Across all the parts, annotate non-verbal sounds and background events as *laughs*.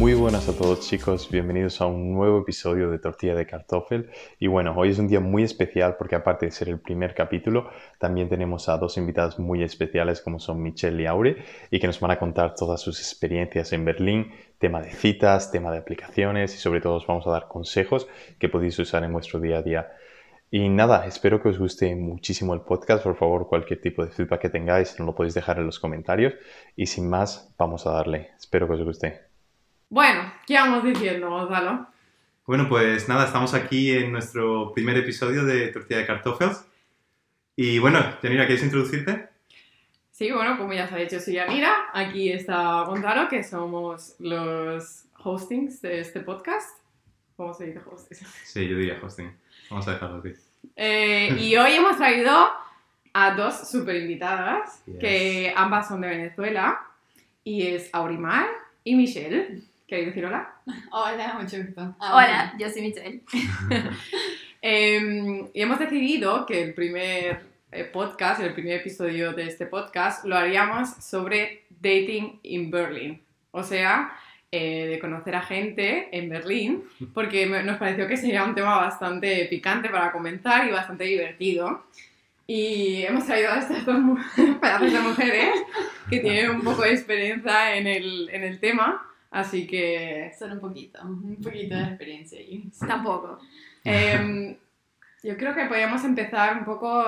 Muy buenas a todos chicos, bienvenidos a un nuevo episodio de Tortilla de Kartoffel. Y bueno, hoy es un día muy especial porque aparte de ser el primer capítulo, también tenemos a dos invitadas muy especiales como son Michelle y Aure y que nos van a contar todas sus experiencias en Berlín, tema de citas, tema de aplicaciones y sobre todo os vamos a dar consejos que podéis usar en vuestro día a día. Y nada, espero que os guste muchísimo el podcast. Por favor, cualquier tipo de feedback que tengáis, nos lo podéis dejar en los comentarios. Y sin más, vamos a darle. Espero que os guste. Bueno, ¿qué vamos diciendo, Gonzalo? Bueno, pues nada, estamos aquí en nuestro primer episodio de Tortilla de Cartofels. Y bueno, Yanira, ¿quieres introducirte? Sí, bueno, como ya se ha dicho, soy Yanira. Aquí está Gonzalo, que somos los hostings de este podcast. ¿Cómo se dice hostings? Sí, yo diría hosting. Vamos a dejarlo así. Eh, y hoy hemos traído a dos super invitadas, Yes. que ambas son de Venezuela. Y es Aurimar y Michelle. ¿Queréis decir hola? Hola, mucho gusto. Ah, Hola, yo soy Michelle. *laughs* Eh, y hemos decidido que el primer eh, podcast, el primer episodio de este podcast, lo haríamos sobre dating in Berlin. O sea, eh, de conocer a gente en Berlín, porque me- nos pareció que sería un tema bastante picante para comentar y bastante divertido. Y hemos traído a estas dos pedazos *laughs* de mujeres que tienen un poco de experiencia en el, en el tema. Así que Solo un poquito, un poquito de experiencia ahí. Tampoco. Em, *laughs* yo creo que podríamos empezar un poco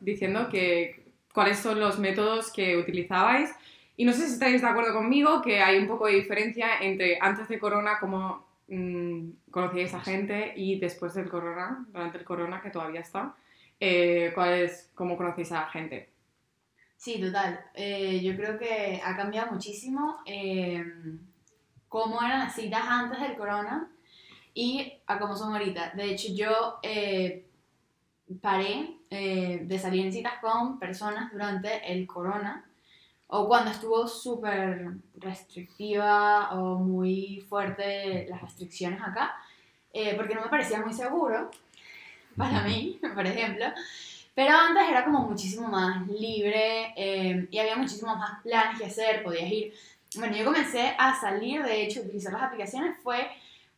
diciendo que cuáles son los métodos que utilizabais. Y no sé si estáis de acuerdo conmigo que hay un poco de diferencia entre antes de Corona, cómo mm, conocíais a gente, y después del Corona, durante el Corona, que todavía está, eh, cuál es, cómo conocéis a la gente. Sí, total. Eh, yo creo que ha cambiado muchísimo eh, cómo eran las citas antes del corona y a cómo son ahorita. De hecho, yo eh, paré eh, de salir en citas con personas durante el corona o cuando estuvo súper restrictiva o muy fuerte las restricciones acá, eh, porque no me parecía muy seguro para mí, *laughs* por ejemplo. Pero antes era como muchísimo más libre y había muchísimos más planes que hacer, podías ir. Bueno, yo comencé a salir, de hecho, a utilizar las aplicaciones fue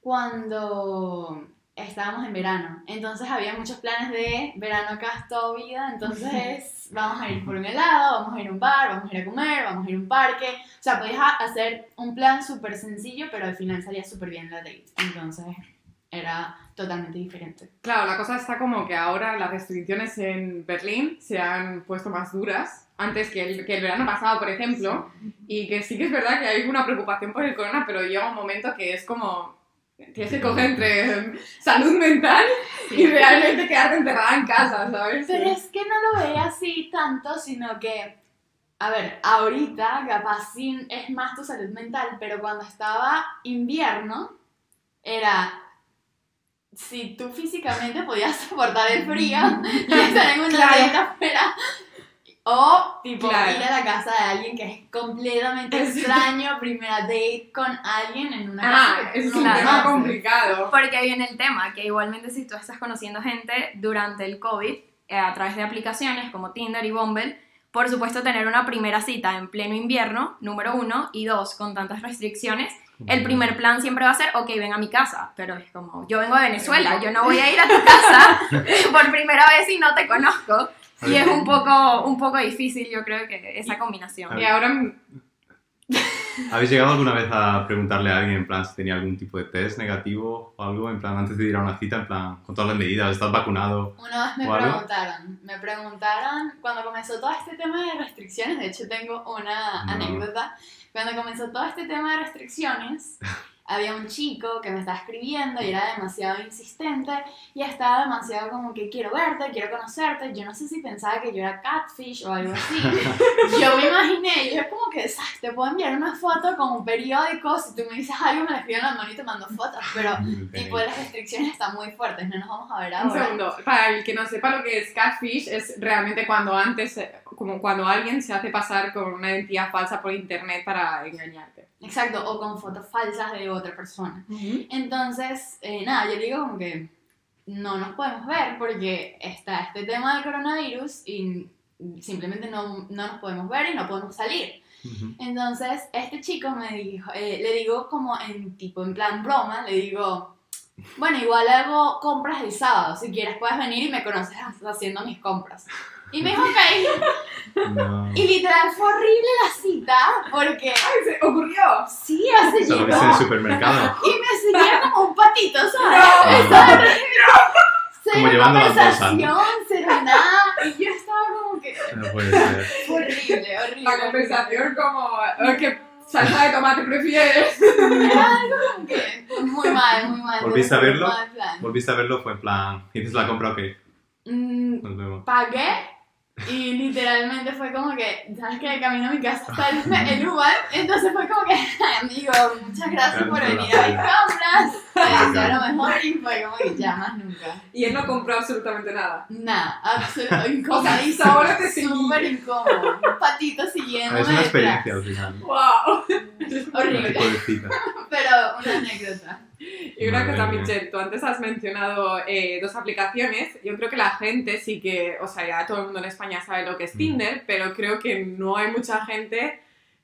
cuando estábamos en verano. Entonces había muchos planes de verano acá es todo vida, entonces *laughs* vamos a ir por un helado, vamos a ir a un bar, vamos a ir a comer, vamos a ir a un parque. O sea, podías hacer un plan súper sencillo, pero al final salía súper bien la date. Entonces era totalmente diferente. Claro, la cosa está como que ahora las restricciones en Berlín se han puesto más duras antes que el, que el verano pasado, por ejemplo, y que sí que es verdad que hay una preocupación por el corona, pero llega un momento que es como tienes que coger entre *laughs* salud mental y realmente quedarte encerrada en casa, ¿sabes? Pero es que no lo veía así tanto, sino que, a ver, ahorita capaz sí es más tu salud mental, pero cuando estaba invierno, era si tú físicamente podías *laughs* soportar el frío *laughs* y estar en una Claro. afuera. O, tipo, Claro. ir a la casa de alguien que es completamente Es- extraño, primera date con alguien en una Ah, casa que es un Claro. tema complicado. Porque viene el tema, que igualmente si tú estás conociendo gente durante el COVID eh, a través de aplicaciones como Tinder y Bumble, por supuesto tener una primera cita en pleno invierno, número uno, y dos, con tantas restricciones, el primer plan siempre va a ser, ok, ven a mi casa, pero es como, yo vengo de Venezuela, yo no voy a ir a tu casa *laughs* por primera vez y no te conozco. Y es un poco, un poco difícil, yo creo que esa combinación. Y ahora ¿Habéis llegado alguna vez a preguntarle a alguien en plan si tenía algún tipo de test negativo o algo? En plan, antes de ir a una cita, en plan, con todas las medidas, ¿estás vacunado? Una vez me ¿O algo? preguntaron, me preguntaron, cuando comenzó todo este tema de restricciones, de hecho tengo una No. anécdota, cuando comenzó todo este tema de restricciones, *laughs* había un chico que me estaba escribiendo y era demasiado insistente y estaba demasiado como que quiero verte, quiero conocerte, yo no sé si pensaba que yo era catfish o algo así. *laughs* yo me imaginé, yo como que, ¿sabes? Te puedo enviar una foto con un periódico, si tú me dices algo me la escribo en la mano y te mando fotos, pero *laughs* tipo las restricciones están muy fuertes, no nos vamos a ver Un ahora. segundo, para el que no sepa lo que es catfish, es realmente cuando antes, eh, como cuando alguien se hace pasar con una identidad falsa por internet para engañarte. Exacto, o con fotos falsas de otra persona. Entonces, eh, nada, yo digo como que no nos podemos ver porque está este tema del coronavirus y simplemente no, no nos podemos ver y no podemos salir. Entonces, este chico me dijo, eh, le digo como en tipo, en plan broma, le digo, bueno, igual hago compras el sábado, si quieres puedes venir y me conoces haciendo mis compras. Y me dijo, ok. No. Y literal fue horrible la cita, porque Ay, se ocurrió. sí, hace llegó viste en el supermercado. y me seguía como un patito, ¿sabes? Estaba horrible. Cero Como llevando las bolsas, conversación, cero nada, y yo estaba como que No puede ser. horrible, horrible. La conversación como, "Oh, ¿qué salsa de tomate prefieres? Como que muy mal, muy mal. ¿Volviste a verlo? Volviste a verlo, fue en plan, ¿hiciste la compra o qué? Mm, Nos vemos. pagué y literalmente fue como que, ¿sabes que De camino a mi casa está el, el Uber, entonces fue como que, *laughs* amigo, muchas gracias por venir a mis compras, te deseo lo mejor y fue como que ya más nunca. Y él no compró absolutamente nada. Nada, absolutamente *laughs* O incomodísimo, sea, solo te seguí. súper incómodo, un patito siguiéndome Es una experiencia al final. ¡Wow! Horrible, pero una anécdota. Y una cosa. Michelle, tú antes has mencionado eh, dos aplicaciones. Yo creo que la gente sí que, o sea, ya todo el mundo en España sabe lo que es Mm. Tinder, pero creo que no hay mucha gente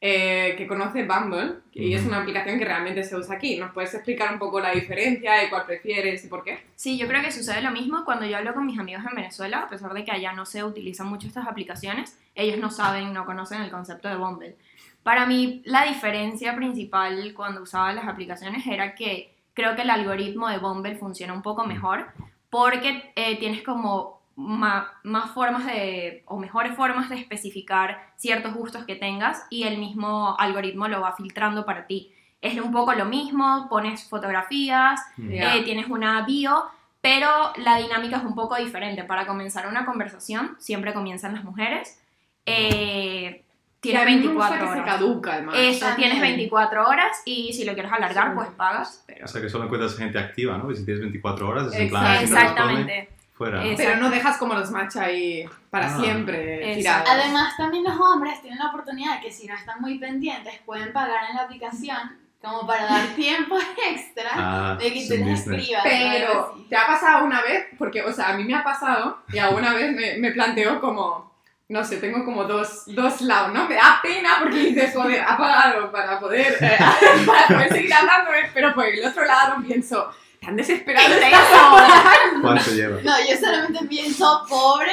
eh, que conoce Bumble y es una aplicación que realmente se usa aquí. ¿Nos puedes explicar un poco la diferencia y cuál prefieres y por qué? Sí, yo creo que sucede lo mismo cuando yo hablo con mis amigos en Venezuela, a pesar de que allá no se utilizan mucho estas aplicaciones, ellos no saben, no conocen el concepto de Bumble. Para mí, la diferencia principal cuando usaba las aplicaciones era que creo que el algoritmo de Bumble funciona un poco mejor porque eh, tienes como ma- más formas de, o mejores formas de especificar ciertos gustos que tengas y el mismo algoritmo lo va filtrando para ti. Es un poco lo mismo, pones fotografías, Ya. eh, tienes una bio, pero la dinámica es un poco diferente. Para comenzar una conversación, siempre comienzan las mujeres. Eh, tienes a mí me gusta 24 que se horas. caduca, además. Eso, tienes 24 horas y si lo quieres alargar, Sí. pues pagas. Pero... O sea que solo encuentras gente activa, ¿no? Y si tienes 24 horas, es en plan, si no Exactamente. Fuera. Es- Pero no dejas como los match ahí para Ah. siempre Exacto. tirados. Además, también los hombres tienen la oportunidad de que si no están muy pendientes, pueden pagar en la aplicación como para dar *laughs* tiempo extra Ah, de que les business. escribas. Pero. ¿te ha pasado una vez? Porque, o sea, a mí me ha pasado y alguna vez me, me planteo como, no sé, tengo como dos, dos lados, ¿no? Me da pena porque *laughs* dices, joder, ha pagado para poder, eh, *laughs* para poder seguir hablándome, pero por el otro lado pienso, tan desesperado estás ahora. *laughs* ¿Cuánto lleva? No, yo solamente pienso, pobre,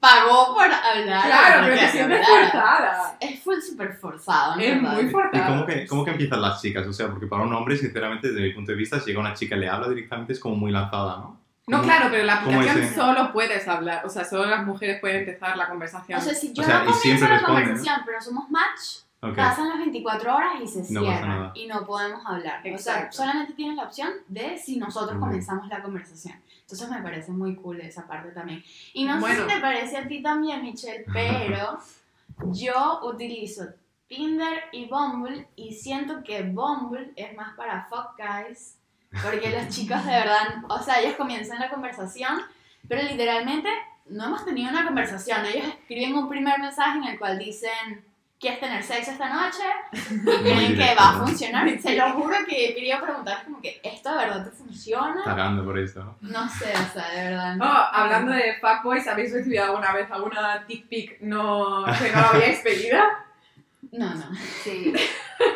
pagó por hablar. Claro, pero que te sientes hablara. forzada. Es full súper forzado, ¿no? Es muy ¿Y forzado. cómo que, cómo que empiezan las chicas? O sea, porque para un hombre, sinceramente, desde mi punto de vista, si llega una chica y le habla directamente, es como muy lanzada, ¿no? No, ¿Cómo- claro, pero en la es aplicación solo puedes hablar, o sea, solo las mujeres pueden empezar la conversación. O sea, si yo O sea, no y comienzo siempre la responde, ¿no? conversación, pero somos match, Ok. pasan las 24 horas y se No y no podemos hablar. O sea, Exacto. solamente tienen la opción de si nosotros comenzamos la conversación. Entonces me parece muy cool esa parte también. Y no sé Bueno. si te parece a ti también, Michelle, *laughs* pero yo utilizo Tinder y Bumble y siento que Bumble es más para fuck guys. Porque los *laughs* chicos de verdad, o sea, ellos comienzan la conversación, pero literalmente no hemos tenido una conversación. Ellos escriben un primer mensaje en el cual dicen, ¿quieres tener sexo esta noche? *laughs* Y creen que va a ¿no? funcionar. *laughs* Se lo juro que quería preguntar como que, ¿esto de verdad te funciona? Pagando por esto, ¿no? No sé, o sea, de verdad. Oh, hablando de fuckboys, ¿habéis recibido alguna vez alguna dick pic no, que no habíais pedido? No, no. Sí. *laughs*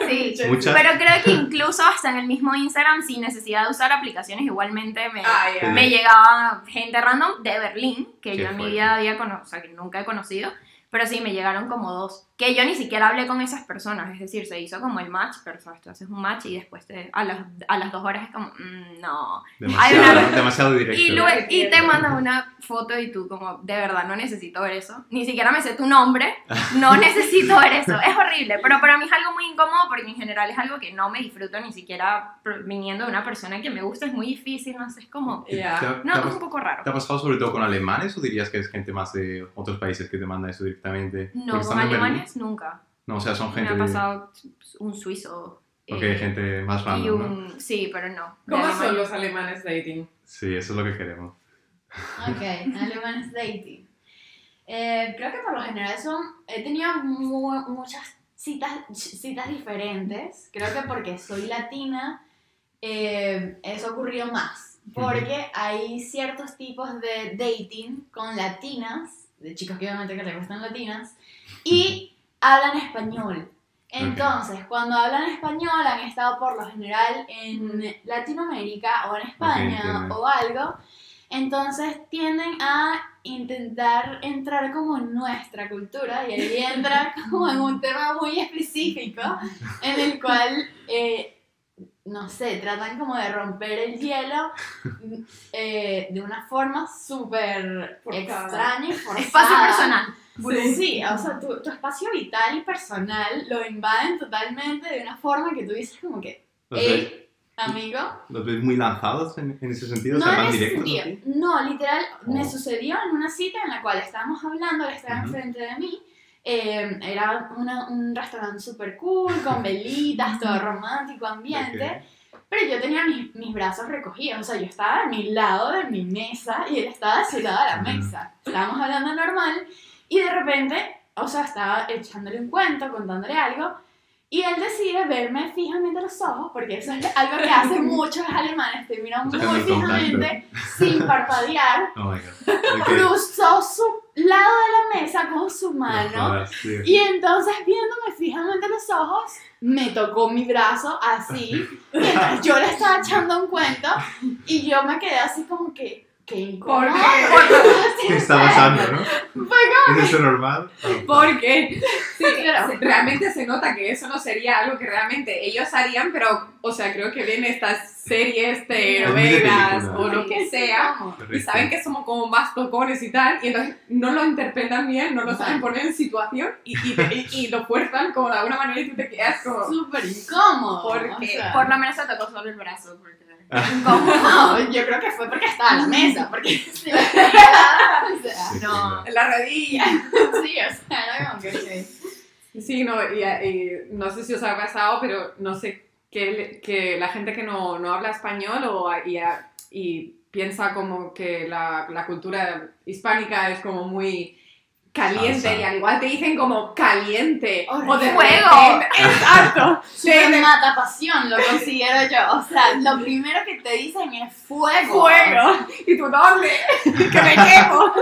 Sí. Muchas. Pero creo que incluso hasta en el mismo Instagram, sin necesidad de usar aplicaciones, igualmente me, Ah. Sí. me llegaba gente random de Berlín, que yo en mi vida había conocido, o sea, que nunca he conocido, pero sí, me llegaron como dos, que yo ni siquiera hablé con esas personas, es decir, se hizo como el match, pero ¿sabes? tú haces un match y después te- a, las, a las dos horas es como, mm, no. Demasiado, una- demasiado directo. Y, luego, y te mandan una foto y tú como, de verdad, no necesito ver eso, ni siquiera me sé tu nombre, no *laughs* necesito ver eso, es horrible, pero para mí es algo muy incómodo porque en general es algo que no me disfruto ni siquiera viniendo de una persona que me gusta, es muy difícil, no sé, es como... Ya. ¿Te ha- No, es un poco raro. ¿Te ha pasado sobre todo con alemanes o dirías que es gente más de otros países que te manda eso directamente? No, con Berlín- alemanes nunca. No, o sea, son Me gente ha de... pasado un suizo. Ok, eh, gente más y random, ¿no? un... Sí, pero no. ¿Cómo son los alemanes dating? Sí, eso es lo que queremos. Ok, alemanes *laughs* dating. Eh, creo que por lo general son. He tenido mu- muchas citas, citas diferentes. Creo que porque soy latina, eh, eso ha ocurrido más. Porque hay ciertos tipos de dating con latinas, de chicos que obviamente que le gustan latinas, y hablan español. Entonces, cuando hablan español han estado por lo general en Latinoamérica o en España o algo. Entonces tienden a intentar entrar como en nuestra cultura y ahí entran *laughs* como en un tema muy específico en el cual, eh, no sé, tratan como de romper el hielo *laughs* eh, de una forma súper extraña y forzada. Espacio personal. Sí, sí, o sea, tu, tu espacio vital y personal lo invaden totalmente de una forma que tú dices como que, ¿Los ves, hey, amigo, los ves muy lanzados en, en ese sentido? no o sea, en ese directos sentido. No, literal, me Oh. sucedió en una cita en la cual estábamos hablando, él estaba Ujú. enfrente de mí. eh, era una- un restaurante súper cool, con *laughs* velitas, todo romántico ambiente. Pero yo tenía mis, mis brazos recogidos, o sea, yo estaba a mi lado de mi mesa y él estaba a su lado de la mesa. Estábamos hablando normal y de repente, o sea, estaba echándole un cuento, contándole algo, y él decide verme fijamente a los ojos, porque eso es algo que hacen *laughs* muchos alemanes, te miran muy fijamente, sin parpadear, *laughs* Oh my god. Cruzó su lado de la mesa con su No mano. Y entonces, viéndome fijamente a los ojos, me tocó mi brazo así, mientras yo le estaba echando un cuento, y yo me quedé así como que, qué incómodo. ¿Por qué? *laughs* Así, ¿Qué está pasando, no? ¿Es eso normal? Oh, Porque sí, Claro. realmente se nota que eso no sería algo que realmente ellos harían, pero, o sea, creo que ven estas series de Es muy de novelas o lo que sea y saben que somos como más tocones y tal, y entonces no lo interpretan bien, no lo saben poner en situación y, y, te- y- y lo fuerzan como de alguna manera y tú te quedas como... súper incómodo. Porque o sea. Por lo menos se tocó solo el brazo. Porque... No, yo creo que fue porque estaba en la mesa, porque *laughs* si me tenía nada, o sea, Sí, no. En la rodilla. *laughs* Sí, o sea, como que. Sí, no, y, y no sé si os ha pasado, pero no sé, que, que la gente que no, no habla español o, y, y piensa como que la, la cultura hispánica es como muy caliente Salsa. y al igual te dicen como caliente o de Fuego. *laughs* exacto de- mata pasión, lo considero yo. O sea, lo primero que te dicen es fuego. fuego y tú dónde que me quemo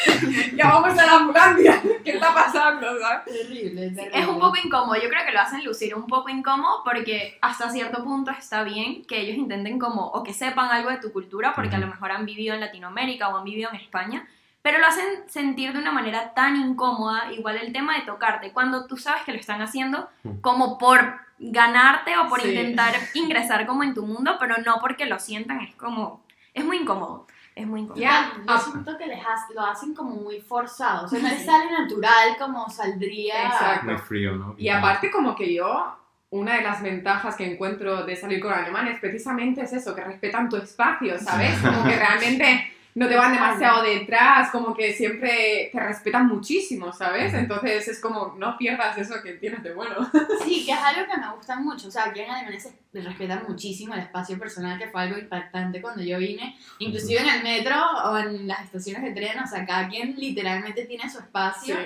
*laughs* ya vamos a la ambulancia qué está pasando ¿sabes? Terrible, terrible. Es un poco incómodo, yo creo que lo hacen lucir un poco incómodo porque hasta cierto punto está bien que ellos intenten como, o que sepan algo de tu cultura porque a lo mejor han vivido en Latinoamérica o han vivido en España, pero lo hacen sentir de una manera tan incómoda, igual el tema de tocarte, cuando tú sabes que lo están haciendo Mm. como por ganarte o por Sí. intentar *laughs* ingresar como en tu mundo, pero no porque lo sientan, es como, es muy incómodo, es muy incómodo. Ya, yo ah. siento que les ha- lo hacen como muy forzado. O sea, no les sale natural como saldría. Exacto. Muy frío, ¿no? Y aparte como que yo, una de las ventajas que encuentro de salir con alemanes precisamente es eso, que respetan tu espacio, ¿sabes? Como que realmente no te van demasiado detrás, como que siempre te respetan muchísimo, ¿sabes? Entonces es como, no pierdas eso que tienes de bueno. *laughs* Sí, que es algo que me gusta mucho. O sea, aquí en Alemania se respeta muchísimo el espacio personal, que fue algo impactante cuando yo vine. Inclusive en el metro o en las estaciones de tren, o sea, cada quien literalmente tiene su espacio.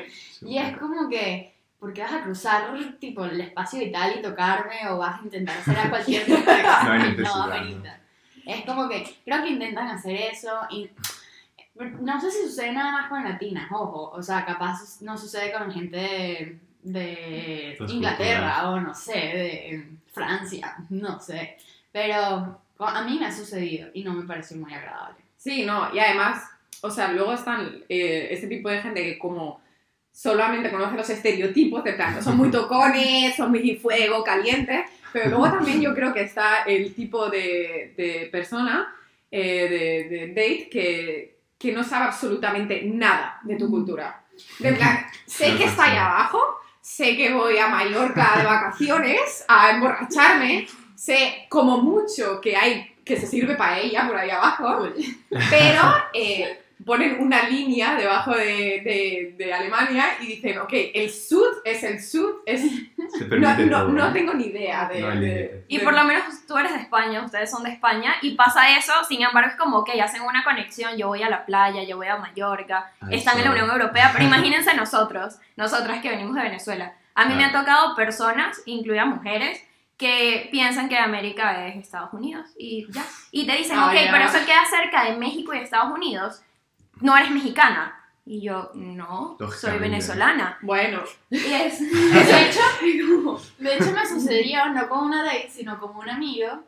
Y es como que, ¿por qué vas a cruzar tipo el espacio vital y tocarme o vas a intentar hacer a cualquier *laughs* No hay *laughs* necesidad, no? Es como que creo que intentan hacer eso y no sé si sucede nada más con latinas, ojo, o sea, capaz no sucede con gente de, Inglaterra o no sé, de Francia, no sé, pero a mí me ha sucedido y no me pareció muy agradable. Sí, no, y además, o sea, luego están eh, este tipo de gente que como solamente conoce los estereotipos de plan, son muy *laughs* tocones, son muy fuego, calientes, pero luego *laughs* también yo creo que está el tipo de, de persona, eh, de, de date, que, que no sabe absolutamente nada de tu cultura. De plan, sé que está ahí abajo, sé que voy a Mallorca de vacaciones a emborracharme, sé como mucho que hay que se sirve paella por ahí abajo, pero *laughs* eh, ponen una línea debajo de, de- de Alemania y dicen, ok, el sud es el sud, es... Se *laughs* No, no, no tengo ni idea de... No de-. Y por lo menos tú eres de España, ustedes son de España, y pasa eso, sin embargo es como que hacen una conexión, yo voy a la playa, yo voy a Mallorca, Ahí están en está. la Unión Europea, pero *laughs* imagínense nosotros, nosotras que venimos de Venezuela. A mí me han tocado personas, incluidas mujeres, que piensan que América es Estados Unidos y ya. Y te dicen, Ah, ok, ya. pero eso queda cerca de México y Estados Unidos, no eres mexicana. Y yo, no, soy Lógicamente. venezolana. Bueno, Y es, *laughs* de, hecho, de hecho me sucedió no con una date, sino con un amigo,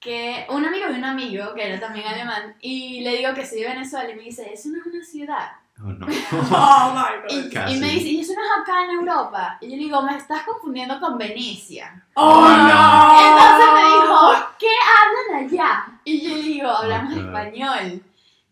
que un amigo de un amigo, que era también alemán, y le digo que soy de Venezuela y me dice, eso no es una ciudad. Oh, no. *laughs* *laughs* oh my Y, god. Casi. y me dice, ¿y eso no es acá en Europa? Y yo le digo, me estás confundiendo con Venecia. Oh Entonces me no. dijo, ¿qué hablan allá? Y yo le digo, hablamos Oh, God. español.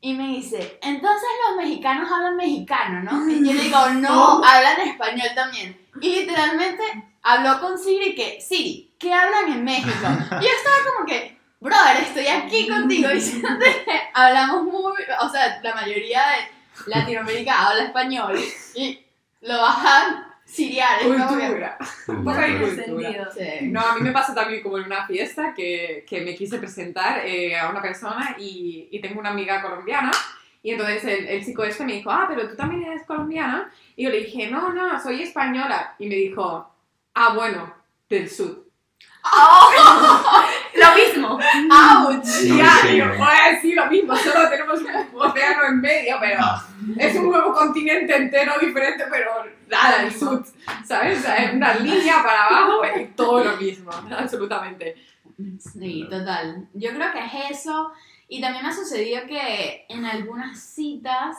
Y me dice, entonces los mexicanos hablan mexicano, ¿no? Y yo le digo, *laughs* no, hablan español también. Y literalmente habló con Siri que, Siri, ¿qué hablan en México? Y yo estaba como que, brother, estoy aquí contigo diciéndote que hablamos muy, o sea, la mayoría de Latinoamérica habla español y lo bajan que- Cultura. Un poco de cultura. sentido. Sí. No, a mí me pasó también como en una fiesta que, que me quise presentar eh, a una persona y, y tengo una amiga colombiana. Y entonces el, el chico este me dijo, ah, pero tú también eres colombiana. Y yo le dije, no, no, soy española. Y me dijo, ah, bueno, del sur. Lo *laughs* mismo. ¡Auch! No ya, yo, sigue. pues sí, lo mismo, solo tenemos un océano en medio, pero Ah. es un nuevo continente entero diferente, pero nada, el sur, ¿sabes? O sea, es una línea para abajo y *laughs* todo lo mismo, absolutamente. Sí, total. Yo creo que es eso. Y también me ha sucedido que en algunas citas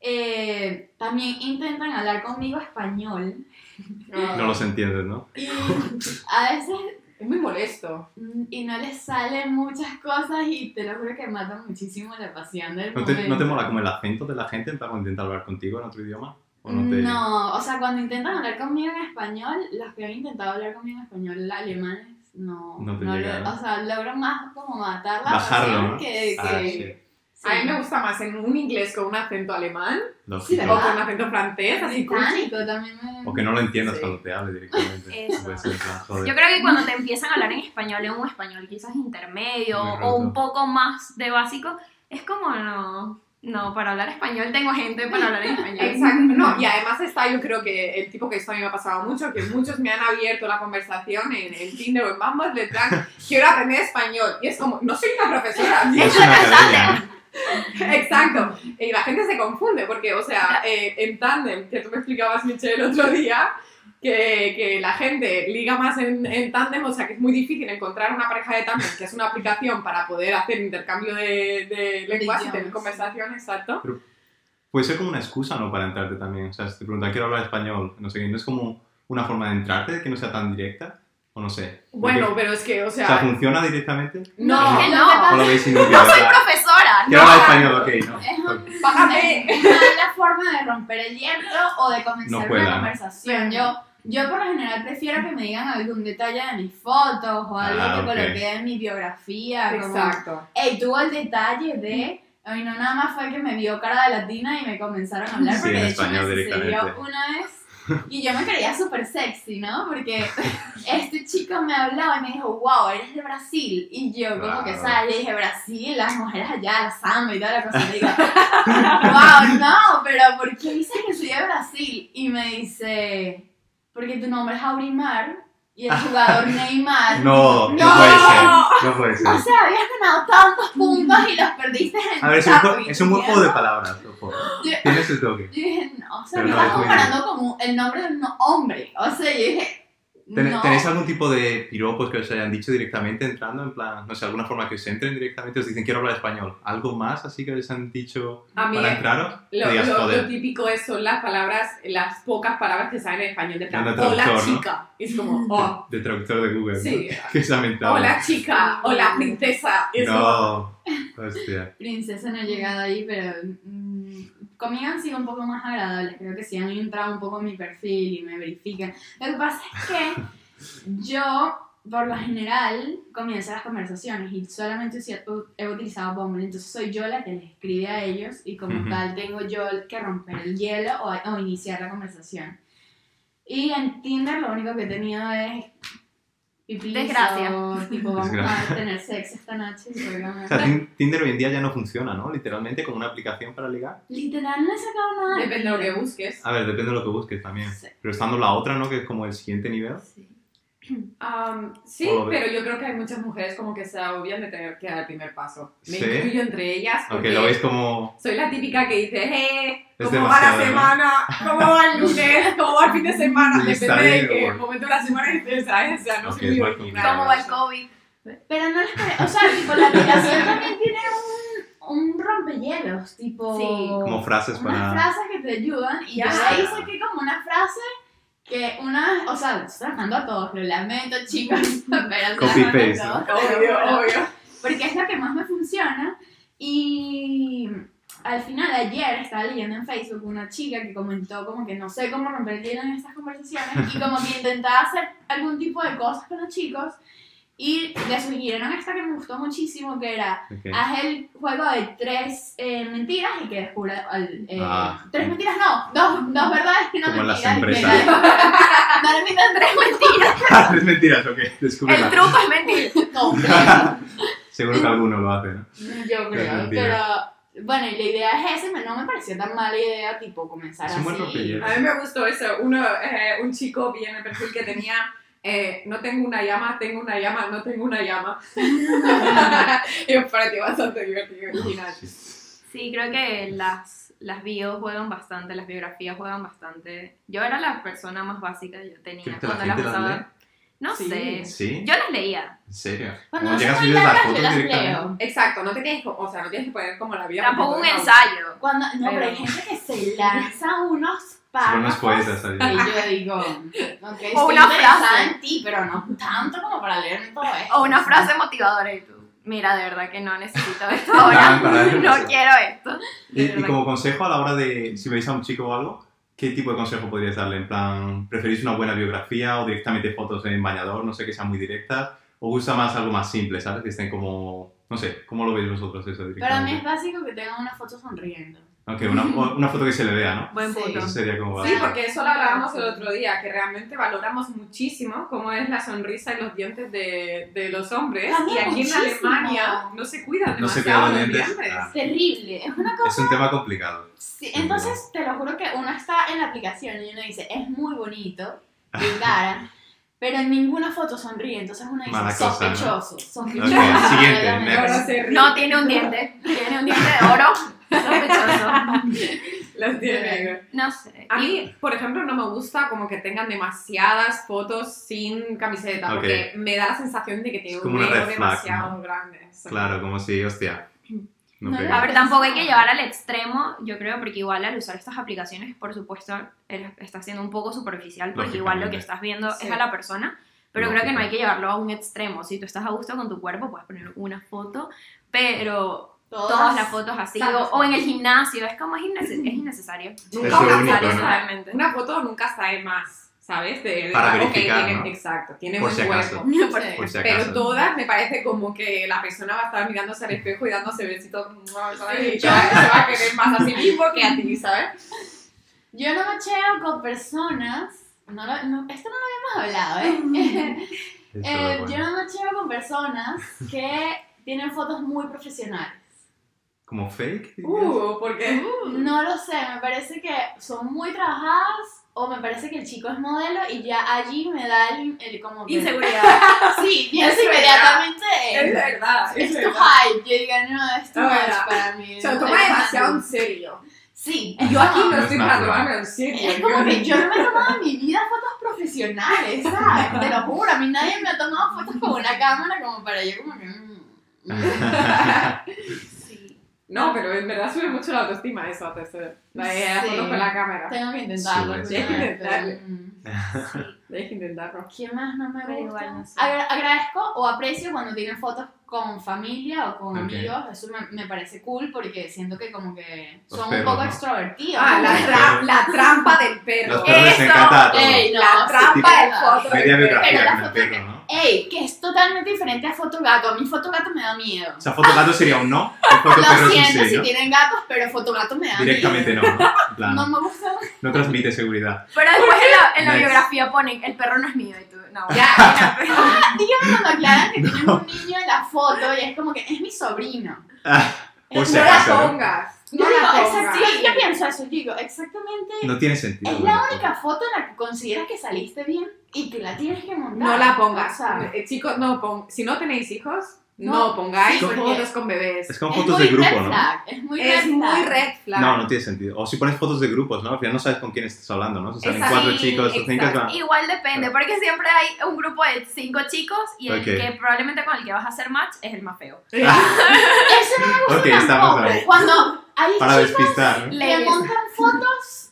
eh, también intentan hablar conmigo español. No los entiendes, ¿no? Y a veces Es muy molesto. mm, y no les salen muchas cosas y te lo juro que matan muchísimo la pasión del ¿No te. ¿No te mola como el acento de la gente en cuando intenta hablar contigo en otro idioma? ¿O no te... No, o sea, cuando intentan hablar conmigo en español, los que han intentado hablar conmigo en español alemanes, no, No te lo- llega, ¿no? o sea, logran más como matar la Bajarlo, pasión ¿no? que, Ah, que- sí. Sí. A mí me gusta más en un inglés con un acento alemán Lógico. o con un acento francés, así británico también me... O que no lo entiendas Sí. cuando te hable directamente. Eso. Plan. Yo creo que cuando te empiezan a hablar en español, en un español quizás intermedio o un poco más de básico, es como no, no, para hablar español tengo gente para hablar en español. Exacto, no, y además está yo creo que el tipo que esto a mí me ha pasado mucho, que muchos me han abierto la conversación en, en Tinder o en de plan, quiero aprender español, y es como, no soy una profesora, es una. *laughs* Exacto. Y la gente se confunde porque, o sea, eh, en tándem, que tú me explicabas, Michelle, el otro día, que, que la gente liga más en, en tándem, o sea, que es muy difícil encontrar una pareja de tándem, que es una aplicación para poder hacer intercambio de, de lenguas y tener conversación, exacto. Puede ser como una excusa, ¿no? Para entrarte también. O sea, si te preguntan, quiero hablar español, no sé qué, ¿no es como una forma de entrarte que no sea tan directa? O no sé. Bueno, Porque- pero es que, o o sea, sea, ¿funciona directamente? no, Es que Lo *laughs* no. que No no. hablar español, ok, no. Es, un- Págame. es una *laughs* mala forma de romper el hielo o de comenzar No una conversación. Yo, yo por lo general prefiero que me digan algún detalle de mis fotos o algo Ah, que ok. coloqué en mi biografía. Como, exacto. Ey, tuvo el detalle de. Ay, no, nada más fue que me vio cara de latina y me comenzaron a hablar. Sí, porque en de hecho me español sucedió directamente. una vez. *laughs* Y yo me creía súper sexy, ¿no? Porque *laughs* este chico me hablaba y me dijo, wow, eres de Brasil. Y yo, como que, Wow. ¿sabes? Le dije, Brasil, las mujeres allá, la samba y toda la cosa. Y digo, *laughs* wow, no, pero ¿por qué dices que soy de Brasil? Y me dice, porque tu nombre es Aurimar y el jugador Neymar. No, no, No. puede ser. No puede ser. O sea, habías ganado tantos puntos y los perdiste en A ver, es un, y es un juego de palabras, ojo. Yo- Tiene su toque. Yo o sea, Pero me no, estás es comparando como el nombre de un hombre. O sea, yo dije, ¿Ten- no. ¿Tenéis algún tipo de piropos que os hayan dicho directamente entrando? En plan, no sé, alguna forma que os entren directamente, os dicen quiero hablar español. ¿Algo más así que os han dicho A mí para entraros? Lo, Que digas, lo- lo típico es, son las palabras, las pocas palabras que salen en español de plan, Anda hola traductor, ¿no? chica. Es como, *laughs* oh, de traductor de Google. ¿no? Sí. *laughs* que se ha mentado. hola chica, hola princesa. Es como, No. Hostia. Princesa no he llegado ahí, pero conmigo han sido un poco más agradables. Creo que sí han entrado un poco en mi perfil y me verifican. Lo que pasa es que yo, por lo general, comienzo las conversaciones y solamente he utilizado Bumble. Entonces soy yo la que les escribe a ellos y como tal tengo yo que romper el hielo o, o iniciar la conversación. Y en Tinder lo único que he tenido es pipí, Desgracia. tipo vamos Desgracia. a *laughs* tener sexo esta noche. y. O sea, Tin- Tinder hoy en día ya no funciona, ¿no? Literalmente como una aplicación para ligar. Literal no he sacado nada. de depende de lo que busques. A ver, depende de lo que busques también. Sí. Pero estando la otra, ¿no? Que es como el siguiente nivel. Sí. *clears throat* Am, sí, ¿Cómo lo ves? pero yo creo que hay muchas mujeres como que se agobian de tener que dar el primer paso. Me ¿Sí? incluyo entre ellas Aunque porque lo veis como... soy la típica que dice, eh, Es ¿cómo va la demasiado, ¿no? semana? ¿Cómo va el lunes? ¿Cómo va el fin de *laughs* semana? Depende de bueno. momento de la semana estés, ¿sabes? O sea, no Ok, soy es muy original. ¿Cómo va el COVID? Pero no les o sea, tipo, la aplicación también tiene un, un rompehielos, tipo... Sí. Como frases unas para... frases que te ayudan y Ya. ahí saqué como una frase que una, o sea, estoy trabajando a todos, lo lamento *laughs* chicos, pero Copy a paste, todos, ¿no? Obvio, obvio. porque es la que más me funciona y al final ayer estaba leyendo en Facebook una chica que comentó como que no sé cómo romper el hielo en estas conversaciones y como que intentaba hacer algún tipo de cosas con los chicos y le sugirieron esta que me gustó muchísimo que era Ok. haz el juego de tres eh, mentiras y que descubra eh, Ah. tres mentiras no dos, dos verdades y una Como en las mentira y empresas. *laughs* no le mientan tres mentiras *laughs* es mentiras, ok. Descubre El truco es mentir. no *laughs* Seguro que alguno lo hace, ¿no? yo Tres creo pero bueno y la idea es esa no me pareció tan mala idea tipo comenzar así. A mí me gustó eso. Uno, eh, un chico vi en el perfil que tenía, eh, no tengo una llama, tengo una llama, no tengo una llama. *laughs* *laughs* y me pareció bastante divertido y original. Sí. Creo que las, las bios juegan bastante, las biografías juegan bastante. Yo era la persona más básica que yo tenía ¿Crees que la cuando las usaba. No Sí. sé. ¿Sí? Yo las leía. ¿En serio? cuando ¿Cómo no son llegas ves las largas yo fotos las directamente? leo Exacto, no te tienes, que- o sea, no tienes que poner como la vida. Tampoco un ensayo. cuando no pero hay gente que se lanza unos Son poetas y yo digo ok estoy una frase. en ti pero no tanto como para leerme todo esto O una frase motivadora y tú. Mira, de verdad que no necesito *laughs* esto Ah, ahora. No quiero esto. Y, y como consejo a la hora de, si veis a un chico o algo, ¿qué tipo de consejo podríais darle? En plan, ¿preferís una buena biografía o directamente fotos en bañador? No sé, que sean muy directas. ¿O gusta más algo más simple, ¿sabes? Que estén como... No sé, ¿cómo lo veis vosotros eso Para mí es básico que tengan una foto sonriendo. Ok, una, una foto que se le vea, ¿no? Buen punto. Eso sería como... Sí, porque eso lo hablábamos el otro día, que realmente valoramos muchísimo cómo es la sonrisa y los dientes de, de los hombres. Cambia y aquí muchísimo. en Alemania no se cuidan No se demasiado cuidan los los dientes. dientes. Ah. Terrible. Es una cosa. Es un tema complicado. Sí, entonces te lo juro que uno está en la aplicación y uno dice, es muy bonito, *laughs* cara, pero en ninguna foto sonríe. Entonces uno dice, cosa, ¿no? sospechoso, sospechoso. Ok, siguiente, *laughs* se. No tiene un diente. *laughs* Tiene un diente de oro. Sospechoso. *laughs* Las tiene. No sé. A mí, por ejemplo, no me gusta como que tengan demasiadas fotos sin camiseta, Ok. porque me da la sensación de que tiene un flag, demasiado grande. Sí. Claro, como si, hostia... *clears throat* No No. A ver, tampoco hay que llevar al extremo, yo creo, porque igual al usar estas aplicaciones, por supuesto, está siendo un poco superficial, porque igual lo que estás viendo Sí. es a la persona, pero creo que no hay que llevarlo a un extremo. Si tú estás a gusto con tu cuerpo, puedes poner una foto, pero todas las fotos así, o, o en el gimnasio, es como es, innece- es innecesario. Nunca Es único, foto, ¿no? realmente. Una foto nunca sabe más, ¿sabes? De, de- Para verificar, tiene- ¿no? Exacto, tiene Por buen si acaso. Por- Sí. Por si Pero acaso. todas me parece como que la persona va a estar mirándose al espejo y dándose besitos. ¿sabes? Sí. Y se va, a querer más a sí mismo que a ti, ¿sabes? Yo no macheo con personas, no lo- no- esto no lo habíamos hablado, ¿eh? *laughs* Eso, Eh, bueno. Yo no macheo con personas que tienen fotos muy profesionales. ¿Como fake? Uh, porque. No lo sé, me parece que son muy trabajadas o me parece que el chico es modelo y ya allí me da el, el como que... Inseguridad. *laughs* Sí, pienso inmediatamente Es verdad. es Es tu hype. Yo digo, no, es much verdad. para mí. Se lo toma demasiado en serio. Sí, Y yo aquí no No es estoy tomarme en serio. Es como que yo no me he tomado en mi vida fotos profesionales, ¿sabes? Te lo juro, a mí nadie me ha tomado fotos con una cámara como para yo como que... *laughs* *laughs* mm, mm. No, pero en verdad sube mucho la autoestima eso, hacerse la de las Sí. fotos con la cámara. Tengo que intentarlo. Hay que intentarlo. mm. *laughs* Tienes que intentarlo. ¿Quién más no me gusta? igual no sé. Agra- agradezco o aprecio cuando tienen fotos con familia o con amigos. Eso me, me parece cool porque siento que como que son un poco ¿no? extrovertidos. Ah, la, tra- la trampa del perro. Los perros les Eso. encanta a todos. Ey, no, la sí, trampa del sí, foto Media del perro. biografía Pero la con el foto perro, ¿no? Ey, que es totalmente diferente a foto gato. A mí foto gato me da miedo. O sea, foto gato sería un no, *laughs* Lo es un siento sí, si ¿no? tienen gatos, pero foto gato me da Directamente miedo. no, ¿no? Plan, No me gusta. no transmite seguridad. Pero después en la, en la Next. biografía ponen, el perro no es mío, y tú, no. Ya, *laughs* Dígame cuando aclaran que *laughs* tienen un niño en la foto y es como que es mi sobrino. Ah, por si no una- la acaso, ¿no? no Yo la digo, pongas. exacto, yo, yo pienso eso, yo digo, exactamente. No tiene sentido. es la única foto en la que consideras que saliste bien y que la tienes que montar. No la pongas. Eh, Chicos, no pon- si no tenéis hijos, no, No, pongáis sí, porque- fotos con bebés. Es como es fotos muy de grupo, red ¿no? flag, es muy Es red muy flag. red flag. No, no tiene sentido. O si pones fotos de grupos, ¿no? Al final no sabes con quién estás hablando, ¿no? Si salen Exacto. cuatro chicos o cinco, Igual depende, porque siempre hay un grupo de cinco chicos y el que probablemente con el que vas a hacer match es el más feo. *laughs* *laughs* Eso no me gusta Ok, estamos tampoco. ahí. Cuando hay Para chicos despistar, ¿no? que Leyes. montan fotos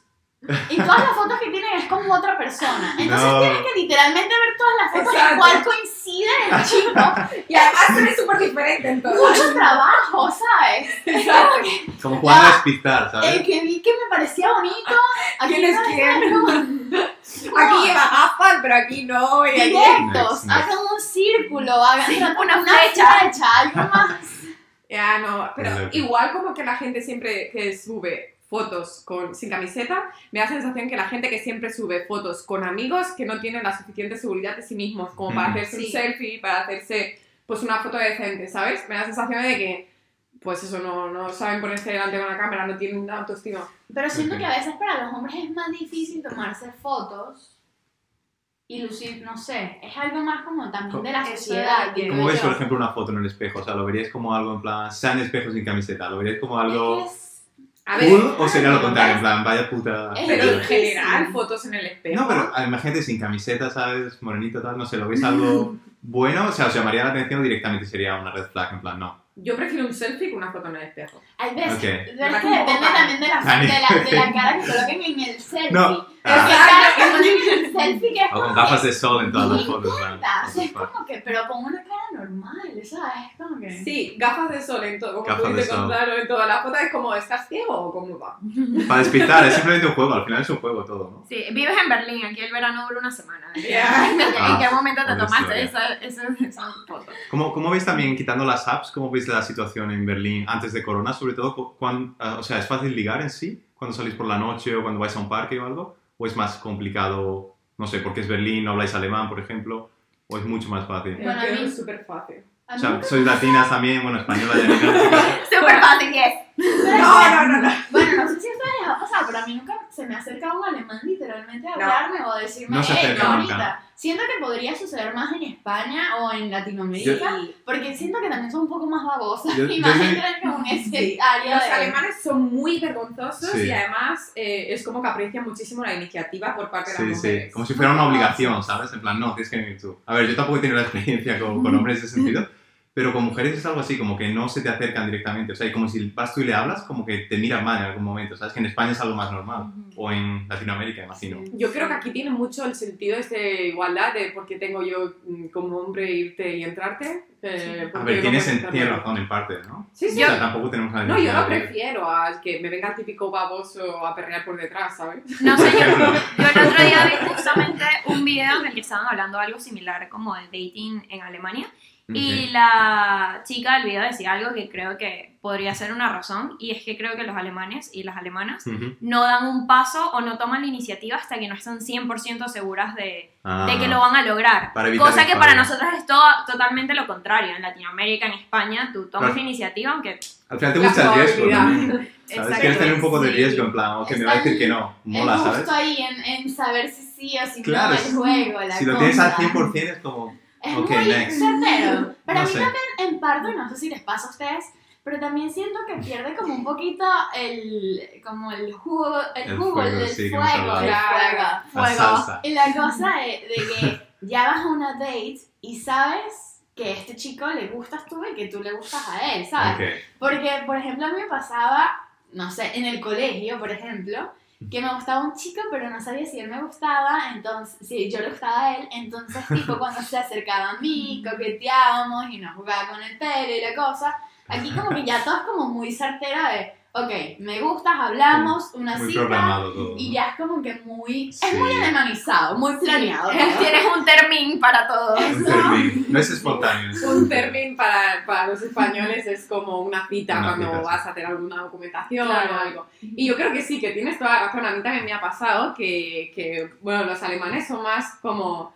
y todas las fotos que tienen es como otra persona. Entonces No. tienes que literalmente ver todas las fotos en Exacto. cuál coincide el chico. Y además eres súper diferente en todo. Mucho trabajo, ¿sabes? Como jugando a Ah, despistar, ¿sabes? El que vi que me parecía bonito. aquí ¿Quién es no quién? como- Aquí lleva gafas, pero aquí no. Y. Directos, Next, next. hagan un círculo, hagan Sí, una, una una flecha. flecha, algo más. Ya, no, pero igual como que la gente siempre que sube fotos con, sin camiseta, me da la sensación que la gente que siempre sube fotos con amigos que no tienen la suficiente seguridad de sí mismos como para Mm. hacerse Sí. un selfie, para hacerse pues una foto decente, ¿sabes? Me da la sensación de que pues eso, no, no saben ponerse delante de una cámara, no tienen autoestima. Pero siento que a veces para los hombres es más difícil tomarse fotos y lucir, no sé, es algo más como también de la sociedad. digo ¿Cómo ves, yo. por ejemplo, una foto en el espejo? O sea, ¿lo veríais como algo en plan, sean espejos sin camiseta? ¿Lo veríais como algo Es que es- A ver, cool o sería lo es- contrario? En plan, vaya puta... es pero en general fotos en el espejo. No, pero imagínate sin camiseta, ¿sabes? Morenito, tal, no sé, ¿lo veis algo *laughs* bueno? O sea, ¿os llamaría la atención o directamente sería una red flag? En plan, no. Yo prefiero un selfie que una foto en el espejo. Hay veces, Ok. pero es que depende también de la, de, la, de la *laughs* cara que coloquen en el selfie. No. Porque Ah, cara que ponen en el selfie que es o con como gafas que de sol en todas las fotos. es como que, pero con una cara normal, ¿sabes? Es como que... Sí, gafas de sol en todo, como sol. Gonzalo, en todas las fotos es como, ¿estás ciego o cómo va? *laughs* Para despistar, es simplemente un juego, al final es un juego todo, ¿no? Sí, vives en Berlín, aquí el verano dura una semana. Ya. *laughs* ¿En Ah, qué momento te tomaste esa, esa, esa foto? ¿Cómo, ¿Cómo veis también, quitando las apps, cómo veis la situación en Berlín antes de Corona? Sobre todo, cu- cuan- ah, o sea, ¿es fácil ligar en sí? Cuando salís por la noche o cuando vais a un parque o algo? ¿O es más complicado, no sé, porque es Berlín, no habláis alemán, por ejemplo? ¿O es mucho más fácil? Bueno, a mí- que es súper fácil. O sea, sois latinas también, bueno, española ya ni nada. Súper fácil, yes. *laughs* No, no, no, no. Bueno, no sé si ustedes les ha pasado, pero a mí nunca se me acerca un alemán literalmente a hablarme o a decirme, No se "Hey, acerca qué nunca. bonita". Siento que podría suceder más en España o en Latinoamérica, porque siento que también son un poco más babosas Yo- y yo más entran como en ese Sí, área Los de... alemanes son muy vergonzosos Sí. y además eh, es como que aprecian muchísimo la iniciativa por parte de Sí, las sí, mujeres. como si fuera una obligación, ¿sabes? En plan, no, tienes que venir tú. A ver, yo tampoco he tenido la experiencia con, con hombres en ese sentido, pero con mujeres es algo así, como que no se te acercan directamente. O sea, y como si vas tú y le hablas, como que te miran mal en algún momento, ¿sabes? Que en España es algo más normal, o en Latinoamérica, imagino. Yo creo que aquí tiene mucho el sentido ese de igualdad de por qué tengo yo mm, como hombre irte y entrarte. eh, A ver, yo tienes, en- tienes razón en parte, ¿no? Sí, sí. O sea, tampoco tenemos la No, yo no prefiero a que me venga el típico baboso a perrear por detrás, ¿sabes? No sé, yo, *laughs* yo el otro día vi justamente un video en el que estaban hablando algo similar como de dating en Alemania. Y Ok. la chica del video decía algo que creo que podría ser una razón, y es que creo que los alemanes y las alemanas Ujú. no dan un paso o no toman la iniciativa hasta que no están 100% seguras de, Ah. de que lo van a lograr. Cosa que para nosotros es todo, totalmente lo contrario. En Latinoamérica, en España, tú tomas Claro. la iniciativa, aunque... Al final te gusta el riesgo también. *laughs* ¿Sabes? Quieres tener un poco de riesgo, en plan, ok, me va a decir que no. Mola, ¿sabes? gusto ahí en, en saber si sí o si Claro, no es- el juego, la Si lo tienes al cosa. 100% es como... Es Ok, muy next. certero. Pero No mí sé. también, en parte, no sé si les pasa a ustedes, pero también siento que pierde como un poquito el, como el jugo, el, El jugo fuego, del sí, fuego, el fuego. La Fuego. Y la cosa de, de que ya vas a una date y sabes que a este chico le gustas tú y que tú le gustas a él, ¿sabes? Ok. Porque, por ejemplo, a mí me pasaba, no sé, en el colegio, por ejemplo, que me gustaba un chico, pero no sabía si él me gustaba, entonces, si yo le gustaba a él, entonces, *laughs* tipo, cuando se acercaba a mí, coqueteábamos y nos jugaba con el pelo y la cosa, aquí como que ya todo es como muy certera de, ok, me gustas, hablamos, una Muy cita, programado todo. y ya es como que muy, Sí. es muy alemanizado, muy planeado. Tienes un termín para todo. Un termín. No es espontáneo. es- Un término para, para los españoles es como una cita Una cuando cita, sí. vas a hacer alguna documentación Claro. o algo. Y yo creo que sí, que tienes toda la razón. A mí también me ha pasado que, que bueno, los alemanes son más como...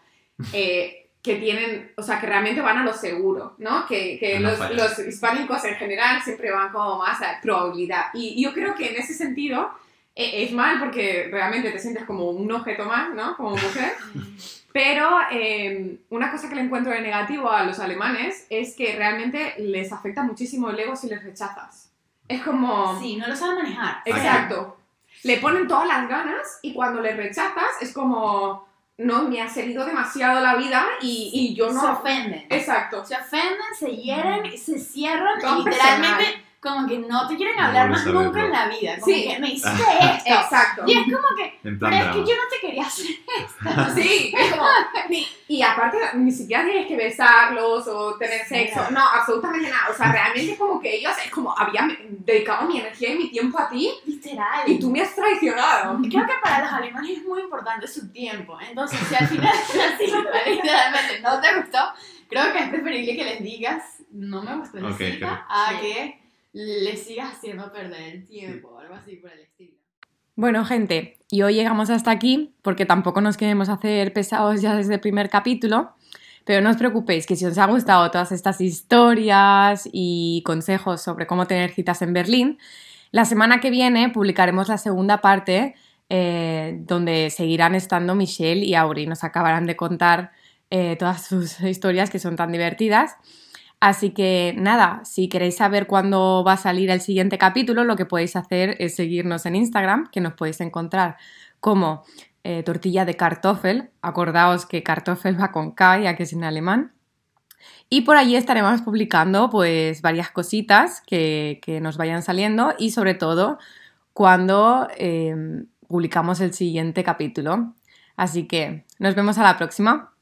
eh, que tienen, o sea, que realmente van a lo seguro, ¿no? Que, que los, los hispánicos en general siempre van como más a probabilidad. Y yo creo que en ese sentido eh, es mal porque realmente te sientes como un objeto más, ¿no? Como mujer. *laughs* Pero eh, una cosa que le encuentro de negativo a los alemanes es que realmente les afecta muchísimo el ego si les rechazas. Es como... Sí, no lo saben manejar. Exacto. Le ponen todas las ganas y cuando le rechazas es como, no, me has herido demasiado la vida y, y yo Se no... ofenden. Exacto. Se ofenden, se hieren, se cierran literalmente como que no te quieren No hablar vuelves más nunca verlo. en la vida. Como Sí. que me *laughs* hiciste esto. *laughs* Exacto. Y es como que, En plan pero es que drama. yo no te quería hacer *laughs* esto. Sí, es como, ni- y aparte ni siquiera tienes que besarlos o tener sexo, no, absolutamente nada, o sea, realmente como que ellos, es como, había dedicado mi energía y mi tiempo a ti Literal. y tú me has traicionado. Creo que para los alemanes es muy importante su tiempo. Entonces, si al final cita literalmente no te gustó, creo que es preferible que les digas, no me gustó la Ok, cita, claro. a Sí. que les sigas haciendo perder el tiempo algo así por el estilo. Bueno, gente, y hoy llegamos hasta aquí porque tampoco nos queremos hacer pesados ya desde el primer capítulo, pero no os preocupéis que si os ha gustado todas estas historias y consejos sobre cómo tener citas en Berlín, la semana que viene publicaremos la segunda parte eh, donde seguirán estando Michelle y Auri. Nos acabarán de contar eh, todas sus *laughs* historias que son tan divertidas. Así que nada, si queréis saber cuándo va a salir el siguiente capítulo, lo que podéis hacer es seguirnos en Instagram, que nos podéis encontrar como eh, tortilla de kartoffel. Acordaos que kartoffel va con K, ya que es en alemán. Y por allí estaremos publicando pues varias cositas que, nos vayan saliendo y sobre todo cuando eh, publicamos el siguiente capítulo. Así que nos vemos a la próxima.